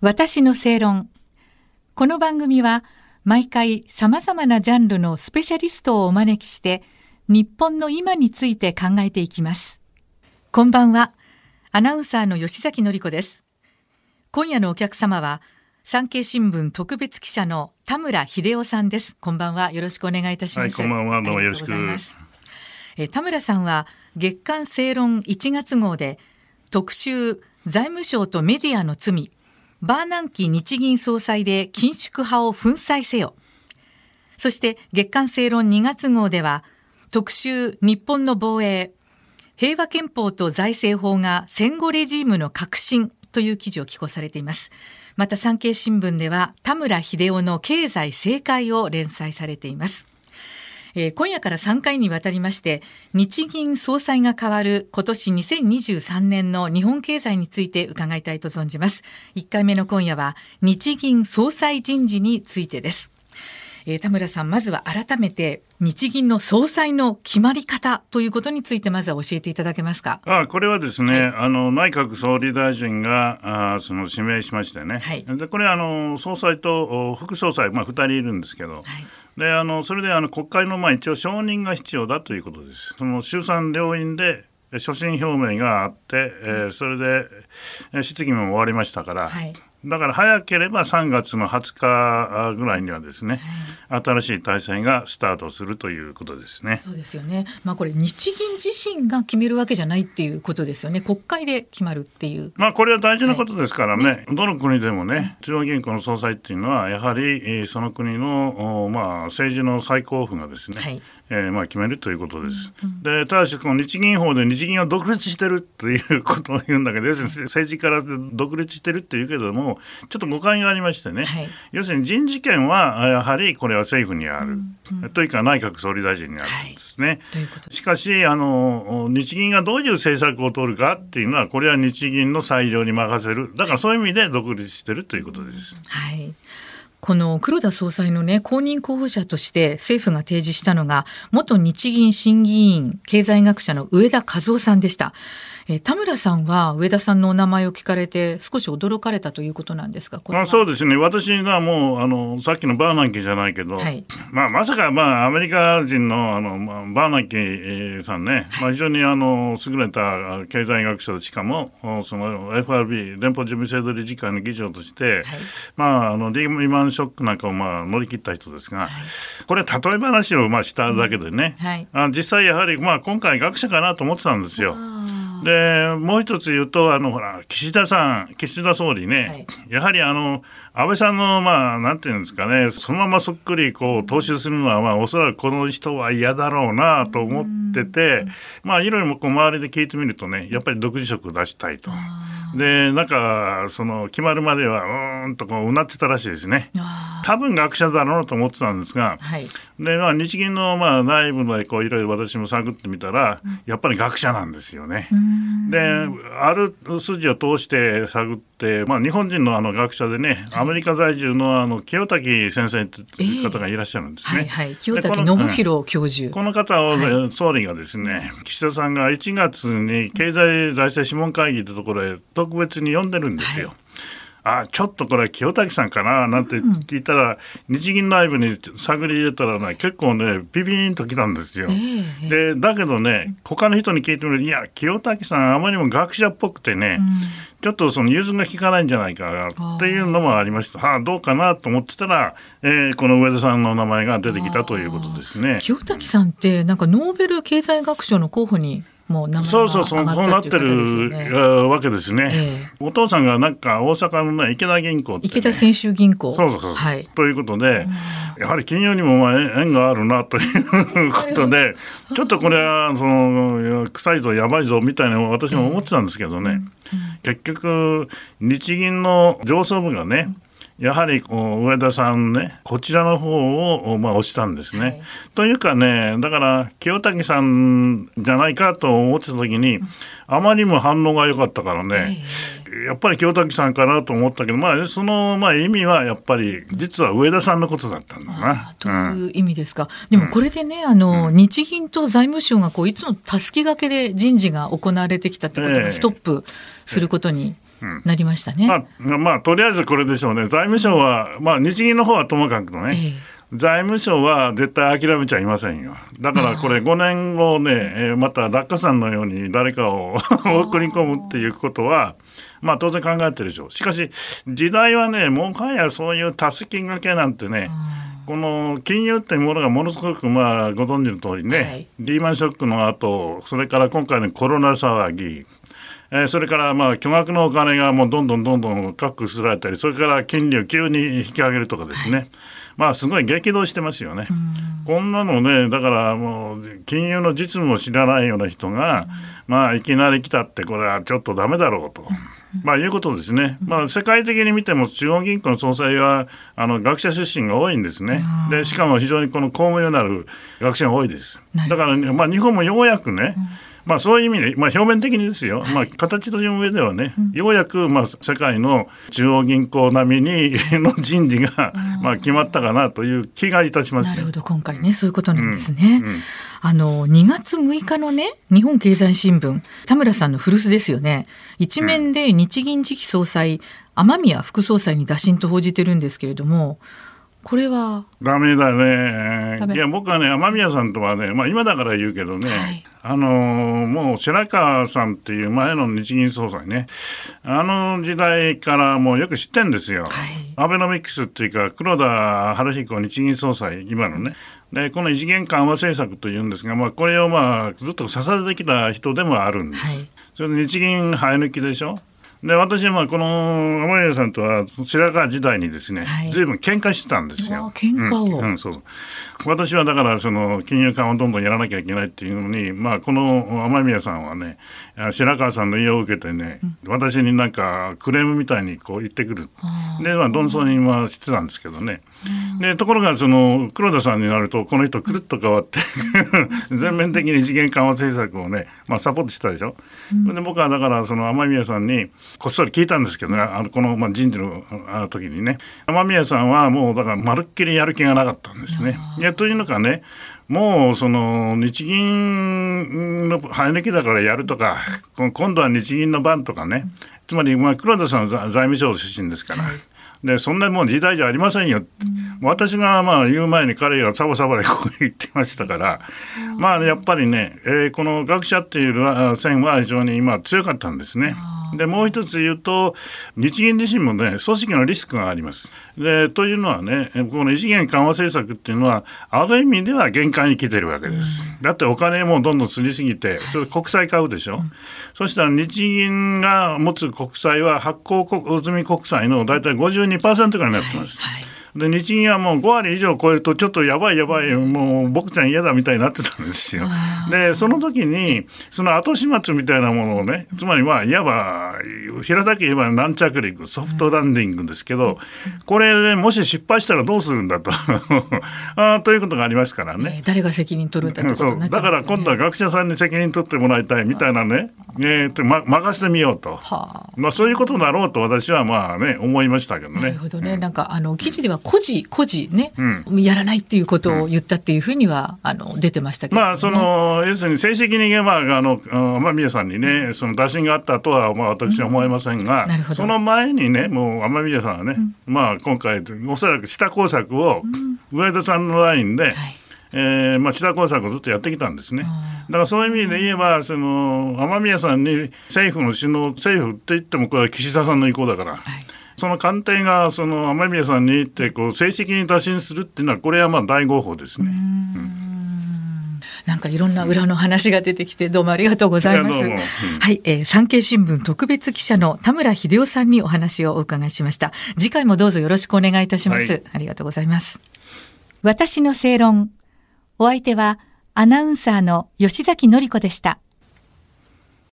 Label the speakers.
Speaker 1: 私の正論。この番組は毎回様々なジャンルのスペシャリストをお招きして日本の今について考えていきます。こんばんは。アナウンサーの吉崎のり子です。今夜のお客様は産経新聞特別記者の田村秀夫さんです。こんばんは。よろしくお願いいたします。
Speaker 2: はい、こんばんは。どうもよろしく。
Speaker 1: え田村さんは月刊正論1月号で特集財務省とメディアの罪バーナンキ日銀総裁で緊縮派を粉砕せよ。そして月刊正論2月号では特集日本の防衛平和憲法と財政法が戦後レジームの革新という記事を寄稿されています。また産経新聞では田村秀夫の経済正解を連載されています。えー、今夜から3回にわたりまして日銀総裁が変わる今年2023年の日本経済について伺いたいと存じます。1回目の今夜は日銀総裁人事についてです。えー、田村さん、まずは改めて日銀の総裁の決まり方ということについて、まずは教えていただけますか？
Speaker 2: あこれはですね、はい、あの内閣総理大臣があその指名しましてね、はい、でこれあの、総裁と副総裁、まあ、2人いるんですけど、はいであのそれであの国会のまあ一応承認が必要だということです。その衆参両院で所信表明があって、えー、それで質疑も終わりましたから、だから早ければ3月の20日ぐらいにはですね、はい、新しい体制がスタートするということですね。
Speaker 1: そうですよね。まあこれ日銀自身が決めるわけじゃないっていうことですよね。国会で決まるっていう。
Speaker 2: まあこれは大事なことですからね。はい、どの国でもね、中央銀行の総裁っていうのはやはりその国のまあ政治の最高府がですね、はい、えー、まあ決めるということです。うんうん、でただしこの日銀法で日銀は独立してるということを言うんだけど、要するに政治から独立してるっていうけども。ちょっと誤解がありましてね、はい、要するに人事権はやはりこれは政府にある、うんうん、というか内閣総理大臣にあるんですね。はい、しかしあの日銀がどういう政策を取るかっていうのはこれは日銀の裁量に任せる。だからそういう意味で独立してるということです。
Speaker 1: はいこの黒田総裁のね、公認候補者として政府が提示したのが、元日銀審議員経済学者の上田和夫さんでした。え田村さんは上田さんのお名前を聞かれて少し驚かれたということなんですか
Speaker 2: まあ、そうですね。私がもうあのさっきのバーナンキーじゃないけど、はい、まあ、まさか、まあ、アメリカ人のあの、まあ、バーナンキーさんね、はい、まあ、非常にあの優れた経済学者でしかもその FRB 連邦事務制度理事会の議長として、はい、まあ、あのリーマンショックなんかをまあ乗り切った人ですが、これ例え話をまあしただけでね、うん、あ実際やはり、まあ、今回学者かなと思ってたんですよ。でもう一つ言うとあのほら岸田さん岸田総理ね、はい、やはりあの安倍さんのまあなんていうんですかねそのままそっくりこう踏襲するのはまあおそらくこの人は嫌だろうなと思っててまあいろいろこう周りで聞いてみるとねやっぱり独自色を出したいと。でなんかその決まるまではうんとこううなってたらしいですね。多分学者だろうと思ってたんですが、はい、でまあ、日銀のまあ内部でこういろいろ私も探ってみたら、うん、やっぱり学者なんですよね。である筋を通して探って、まあ、日本人のあの学者でね、アメリカ在住のあの清滝先生という方がいらっしゃるんですね。えー、はいはい、
Speaker 1: 清滝信弘教授。
Speaker 2: この方を、はい、総理がですね岸田さんが1月に経済財政諮問会議というところへ特別に呼んでるんですよ。はいあちょっとこれ清滝さんかななんて聞いたら、うん、日銀内部に探り入れたらね結構ねビビーンときたんですよ。えー、でだけどね他の人に聞いてみるといや清滝さんあまりにも学者っぽくてね、うん、ちょっとその融通が利かないんじゃないかっていうのもありました。はあどうかなと思ってたら、えー、この上田さんの名前が出てきたということですね。
Speaker 1: 清滝さんってなんかノーベル経済学賞の候補にもう名前
Speaker 2: そうそうそうそうなってるわけですね、えー、お父さんがなんか大阪の、ね、池田銀行、ね、
Speaker 1: 池田泉州銀行。
Speaker 2: そうそうそう、はい、ということで、やはり金融にもまあ縁があるなということでちょっとこれはその臭いぞやばいぞみたいな私も思ってたんですけどね、えーうん、結局日銀の上層部がね、うんやはり上田さんね、こちらの方を、まあ、押したんですね。はい、というかね、だから清滝さんじゃないかと思ってた時に、あまりにも反応が良かったからね、やっぱり清滝さんかなと思ったけど、まあ、その、まあ、意味はやっぱり実は上田さんのことだったんだな。
Speaker 1: という意味ですか？でもこれでね、あの、日銀と財務省がこういつもたすきがけで人事が行われてきたってことがストップすることに。ええなりましたね。
Speaker 2: まあ、まあ、とりあえずこれでしょうね。財務省は、まあ、日銀の方はともかくとね、えー、財務省は絶対諦めちゃいませんよ。だからこれ5年後ね、えー、また落下さんのように誰かを 送り込むっていうことは、まあ当然考えてるでしょう。しかし、時代はね、もはやそういうたすきがけなんてね、この金融っていうものがものすごくまあご存知の通りね、はい、リーマンショックの後それから今回のコロナ騒ぎ、えー、それからまあ巨額のお金がもうどんどんどんどん確保されたり、それから金利を急に引き上げるとかですね、はい、まあすごい激動してますよね。こんなのね、だからもう金融の実務を知らないような人が、まあいきなり来たって、これはちょっとだめだろうと。まあいうことですね。まあ世界的に見ても中央銀行の総裁はあの学者出身が多いんですね。でしかも非常にこの公務になる学者が多いです。だから、ね、まあ日本もようやくね、うんまあ、そういう意味で、まあ、表面的にですよ、まあ、形という上ではね、ようやく、まあ、世界の中央銀行並みにの人事が、まあ、決まったかなという気がいたします、
Speaker 1: ね、なるほど、今回ね、そういうことなんですね。うん。うん、あの、2月6日のね、日本経済新聞、田村さんの古巣ですよね。一面で日銀次期総裁、雨宮副総裁に打診と報じてるんですけれども、これは？
Speaker 2: ダメだね。いや僕はね雨宮さんとはね、まあ、今だから言うけどね、はい、あのもう白川さんっていう前の日銀総裁ねあの時代からもうよく知ってんですよ。はい、アベノミクスっていうか黒田晴彦日銀総裁今のね。でこの異次元緩和政策というんですが、まあ、これをまあずっと支えてきた人でもあるんです。はい、それで日銀生え抜きでしょ？で私はこの天宮さんとは白川時代にですね、はい、随分喧嘩してたんですよ。
Speaker 1: 喧嘩を、
Speaker 2: うん、うん、そう私はだからその金融緩和をどんどんやらなきゃいけないっていうのに、まあ、この雨宮さんはね白川さんの家を受けてね、うん、私になんかクレームみたいにこう言ってくる。で、まあ、どんそにはしてたんですけどね、うん、でところがその黒田さんになるとこの人くるっと変わって 全面的に次元緩和政策をね、まあ、サポートしたでしょ、うん、で僕はだからその雨宮さんにこっそり聞いたんですけどね。あのこの、まあ、人事の時にね。雨宮さんはもうだからまるっきりやる気がなかったんですね。やというのかねもうその日銀の生え抜きだからやるとか今度は日銀の番とかね。つまりまあ黒田さんは財務省出身ですから。はい。でそんなもう時代じゃありませんよ、うん、私がまあ言う前に彼がサバサバでこう言ってましたから、うん、まあやっぱりね、えー、この学者っていう線は非常に今強かったんですね。でもう一つ言うと日銀自身もね組織のリスクがあります。でというのはねこの異次元緩和政策っていうのはある意味では限界に来てるわけです。だってお金もどんどんすりすぎてそれ国債買うでしょ？うん、そしたら日銀が持つ国債は発行済み国債の大体52%ぐらいになってます。はいはいで日銀はもう5割以上超えるとちょっとやばいやばいもう僕ちゃん嫌だみたいになってたんですよ。でその時にその後始末みたいなものをねつまりまあいわば平たく言えば軟着陸ソフトランディングですけどこれでもし失敗したらどうするんだと。あということがありますからね。
Speaker 1: 誰が責任取るんだってことになっちゃ
Speaker 2: う、ね、だから今度は学者さんに責任取ってもらいたいみたいなね、えー、ま、任せてみようと、はあ、まあ、そういうことだろうと私はまあね思いましたけどね。な
Speaker 1: るほどね、うん、なんかあの記事では孤児孤児ね、うん、やらないっていうことを言ったっていうふうには、あの出てましたけど、
Speaker 2: ね、まあその要するに正式にまああの天宮さんにねその打診があったとはまあ私は思いませんが、うん、その前にねもう天宮さんはね、まあ今回おそらく下工作を上田さんのラインで、はい。えーまあ、下工作をずっとやってきたんですね。だからそういう意味で言えば、その雨宮さんに政府の首脳、政府って言っても、これは岸田さんの意向だから、はい、その官邸がその雨宮さんに行ってこう正式に打診するっていうのはこれはまあ大合法ですね。
Speaker 1: なんかいろんな裏の話が出てきてどうもありがとうございます。うん、はい、えー、産経新聞特別記者の田村秀夫さんにお話をお伺いしました。次回もどうぞよろしくお願いいたします。はい、ありがとうございます。私の正論。お相手はアナウンサーの吉崎紀子でした。